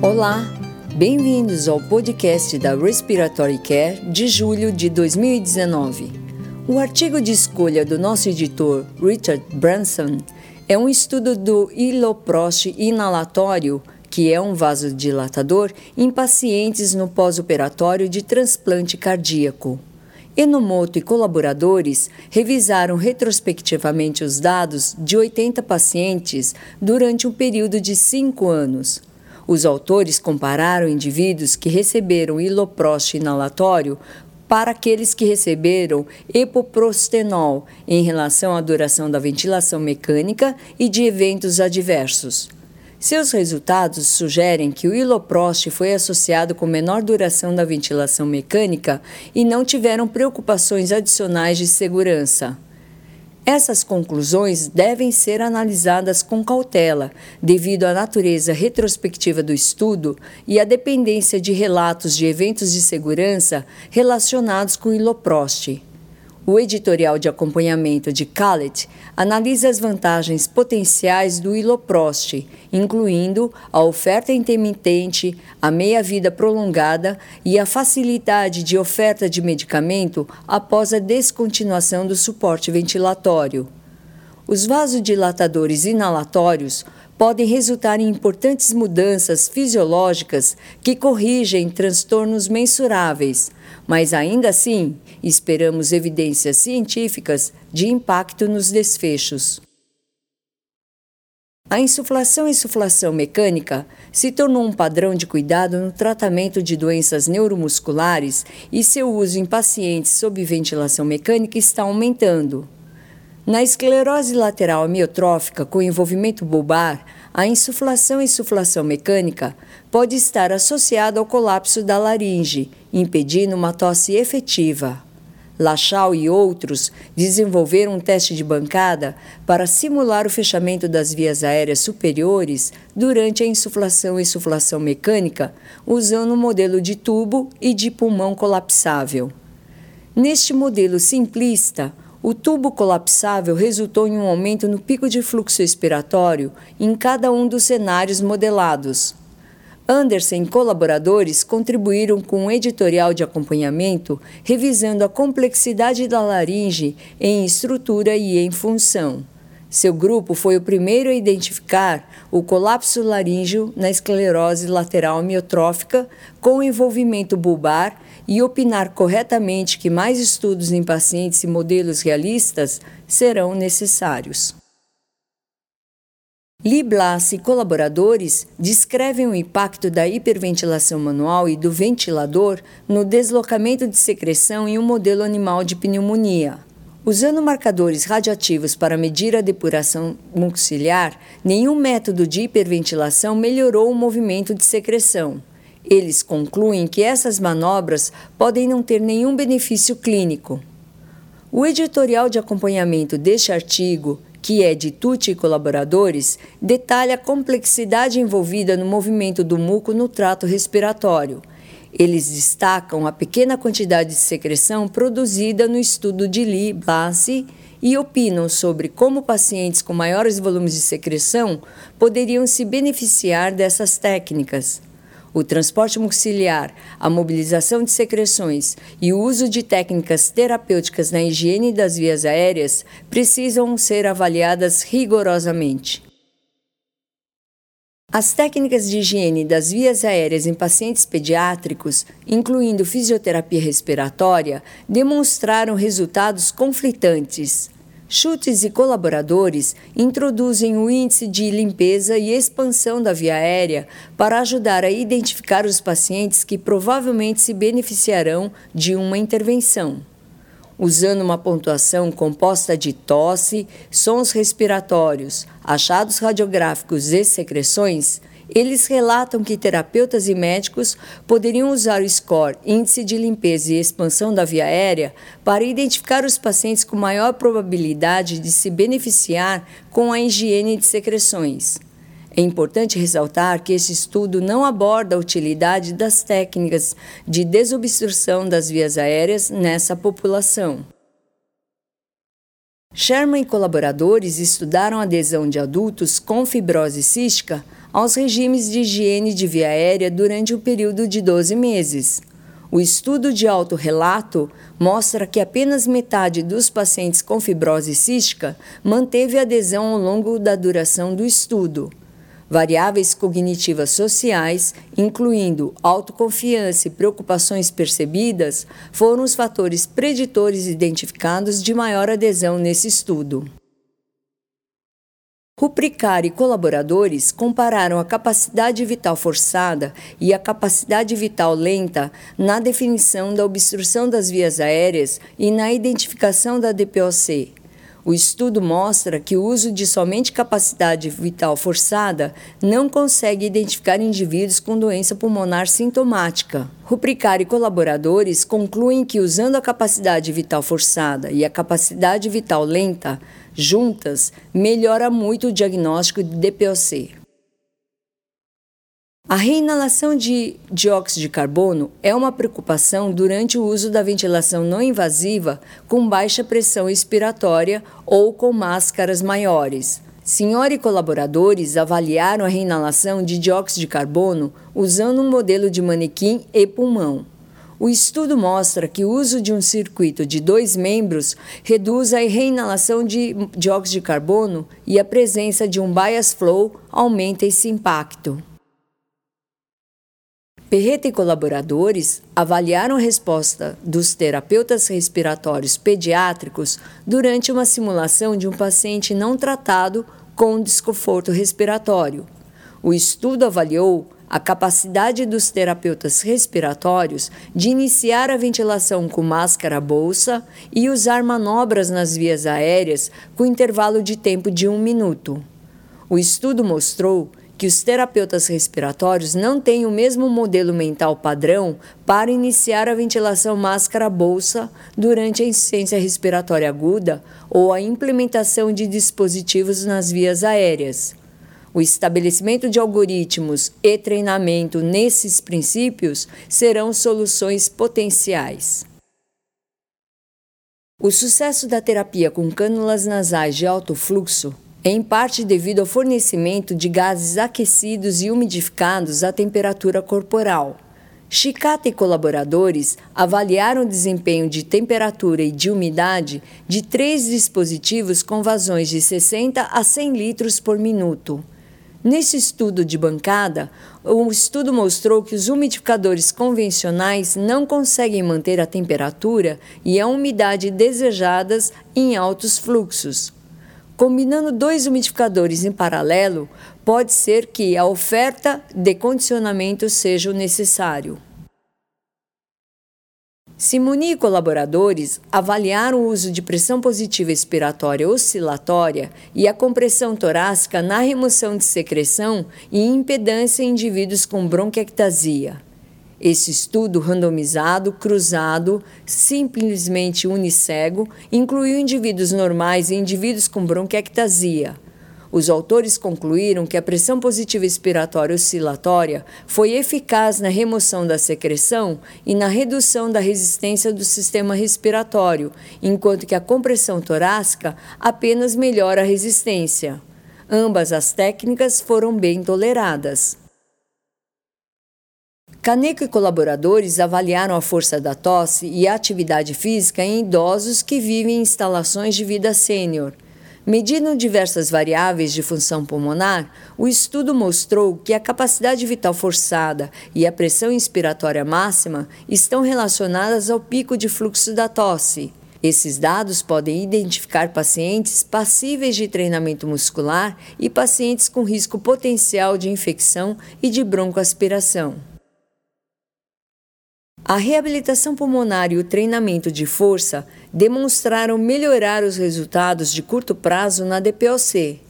Olá, bem-vindos ao podcast da Respiratory Care de julho de 2019. O artigo de escolha do nosso editor Richard Branson é um estudo do iloprost inalatório, que é um vasodilatador, em pacientes no pós-operatório de transplante cardíaco. Enomoto e colaboradores revisaram retrospectivamente os dados de 80 pacientes durante um período de cinco anos. Os autores compararam indivíduos que receberam iloprost inalatório para aqueles que receberam epoprostenol em relação à duração da ventilação mecânica e de eventos adversos. Seus resultados sugerem que o iloprost foi associado com menor duração da ventilação mecânica e não tiveram preocupações adicionais de segurança. Essas conclusões devem ser analisadas com cautela, devido à natureza retrospectiva do estudo e à dependência de relatos de eventos de segurança relacionados com o iloprost. O editorial de acompanhamento de Khaled analisa as vantagens potenciais do Iloprost, incluindo a oferta intermitente, a meia-vida prolongada e a facilidade de oferta de medicamento após a descontinuação do suporte ventilatório. Os vasodilatadores inalatórios podem resultar em importantes mudanças fisiológicas que corrigem transtornos mensuráveis, mas ainda assim esperamos evidências científicas de impacto nos desfechos. A insuflação e insuflação mecânica se tornou um padrão de cuidado no tratamento de doenças neuromusculares e seu uso em pacientes sob ventilação mecânica está aumentando. Na esclerose lateral amiotrófica com envolvimento bulbar, a insuflação e insuflação mecânica pode estar associada ao colapso da laringe, impedindo uma tosse efetiva. Lachau e outros desenvolveram um teste de bancada para simular o fechamento das vias aéreas superiores durante a insuflação e insuflação mecânica, usando um modelo de tubo e de pulmão colapsável. Neste modelo simplista, o tubo colapsável resultou em um aumento no pico de fluxo expiratório em cada um dos cenários modelados. Anderson e colaboradores contribuíram com um editorial de acompanhamento revisando a complexidade da laringe em estrutura e em função. Seu grupo foi o primeiro a identificar o colapso laríngeo na esclerose lateral amiotrófica com envolvimento bulbar e opinar corretamente que mais estudos em pacientes e modelos realistas serão necessários. Lee Blas e colaboradores descrevem o impacto da hiperventilação manual e do ventilador no deslocamento de secreção em um modelo animal de pneumonia. Usando marcadores radioativos para medir a depuração mucociliar, nenhum método de hiperventilação melhorou o movimento de secreção. Eles concluem que essas manobras podem não ter nenhum benefício clínico. O editorial de acompanhamento deste artigo, que é de Tucci e colaboradores, detalha a complexidade envolvida no movimento do muco no trato respiratório. Eles destacam a pequena quantidade de secreção produzida no estudo de Lee Blassi e opinam sobre como pacientes com maiores volumes de secreção poderiam se beneficiar dessas técnicas. O transporte muciliar, a mobilização de secreções e o uso de técnicas terapêuticas na higiene das vias aéreas precisam ser avaliadas rigorosamente. As técnicas de higiene das vias aéreas em pacientes pediátricos, incluindo fisioterapia respiratória, demonstraram resultados conflitantes. Chutes e colaboradores introduzem o índice de limpeza e expansão da via aérea para ajudar a identificar os pacientes que provavelmente se beneficiarão de uma intervenção. Usando uma pontuação composta de tosse, sons respiratórios, achados radiográficos e secreções, eles relatam que terapeutas e médicos poderiam usar o score Índice de Limpeza e Expansão da Via Aérea para identificar os pacientes com maior probabilidade de se beneficiar com a higiene de secreções. É importante ressaltar que esse estudo não aborda a utilidade das técnicas de desobstrução das vias aéreas nessa população. Sherman e colaboradores estudaram a adesão de adultos com fibrose cística aos regimes de higiene de via aérea durante um período de 12 meses. O estudo de autorrelato mostra que apenas metade dos pacientes com fibrose cística manteve adesão ao longo da duração do estudo. Variáveis cognitivas sociais, incluindo autoconfiança e preocupações percebidas, foram os fatores preditores identificados de maior adesão nesse estudo. Rupricari e colaboradores compararam a capacidade vital forçada e a capacidade vital lenta na definição da obstrução das vias aéreas e na identificação da DPOC. O estudo mostra que o uso de somente capacidade vital forçada não consegue identificar indivíduos com doença pulmonar sintomática. Rupricari e colaboradores concluem que usando a capacidade vital forçada e a capacidade vital lenta, juntas, melhora muito o diagnóstico de DPOC. A reinalação de dióxido de carbono é uma preocupação durante o uso da ventilação não invasiva com baixa pressão expiratória ou com máscaras maiores. Senhora e colaboradores avaliaram a reinalação de dióxido de carbono usando um modelo de manequim e pulmão. O estudo mostra que o uso de um circuito de dois membros reduz a reinalação de dióxido de carbono e a presença de um bias flow aumenta esse impacto. Perreta e colaboradores avaliaram a resposta dos terapeutas respiratórios pediátricos durante uma simulação de um paciente não tratado com desconforto respiratório. O estudo avaliou a capacidade dos terapeutas respiratórios de iniciar a ventilação com máscara bolsa e usar manobras nas vias aéreas com intervalo de tempo de um minuto. O estudo mostrou que os terapeutas respiratórios não têm o mesmo modelo mental padrão para iniciar a ventilação máscara-bolsa durante a insuficiência respiratória aguda ou a implementação de dispositivos nas vias aéreas. O estabelecimento de algoritmos e treinamento nesses princípios serão soluções potenciais. O sucesso da terapia com cânulas nasais de alto fluxo em parte devido ao fornecimento de gases aquecidos e umidificados à temperatura corporal. Chicata e colaboradores avaliaram o desempenho de temperatura e de umidade de três dispositivos com vazões de 60 a 100 litros por minuto. Nesse estudo de bancada, o estudo mostrou que os umidificadores convencionais não conseguem manter a temperatura e a umidade desejadas em altos fluxos. Combinando dois umidificadores em paralelo, pode ser que a oferta de condicionamento seja o necessário. Simoni e colaboradores avaliaram o uso de pressão positiva expiratória oscilatória e a compressão torácica na remoção de secreção e impedância em indivíduos com bronquiectasia. Esse estudo randomizado, cruzado, simplesmente unicego, incluiu indivíduos normais e indivíduos com bronquiectasia. Os autores concluíram que a pressão positiva expiratória oscilatória foi eficaz na remoção da secreção e na redução da resistência do sistema respiratório, enquanto que a compressão torácica apenas melhora a resistência. Ambas as técnicas foram bem toleradas. Caneco e colaboradores avaliaram a força da tosse e a atividade física em idosos que vivem em instalações de vida sênior. Medindo diversas variáveis de função pulmonar, o estudo mostrou que a capacidade vital forçada e a pressão inspiratória máxima estão relacionadas ao pico de fluxo da tosse. Esses dados podem identificar pacientes passíveis de treinamento muscular e pacientes com risco potencial de infecção e de broncoaspiração. A reabilitação pulmonar e o treinamento de força demonstraram melhorar os resultados de curto prazo na DPOC.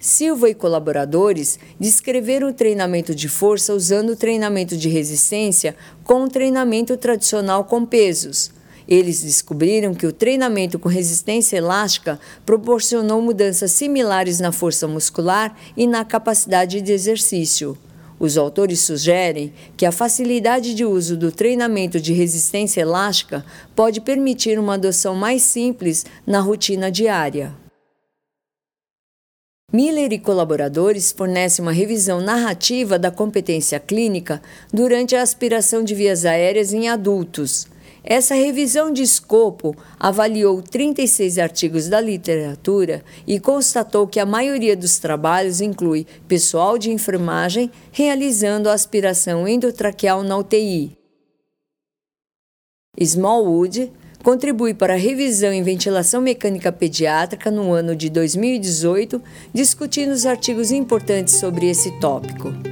Silva e colaboradores descreveram o treinamento de força usando o treinamento de resistência com o treinamento tradicional com pesos. Eles descobriram que o treinamento com resistência elástica proporcionou mudanças similares na força muscular e na capacidade de exercício. Os autores sugerem que a facilidade de uso do treinamento de resistência elástica pode permitir uma adoção mais simples na rotina diária. Miller e colaboradores fornecem uma revisão narrativa da competência clínica durante a aspiração de vias aéreas em adultos. Essa revisão de escopo avaliou 36 artigos da literatura e constatou que a maioria dos trabalhos inclui pessoal de enfermagem realizando a aspiração endotraqueal na UTI. Smallwood contribui para a revisão em ventilação mecânica pediátrica no ano de 2018, discutindo os artigos importantes sobre esse tópico.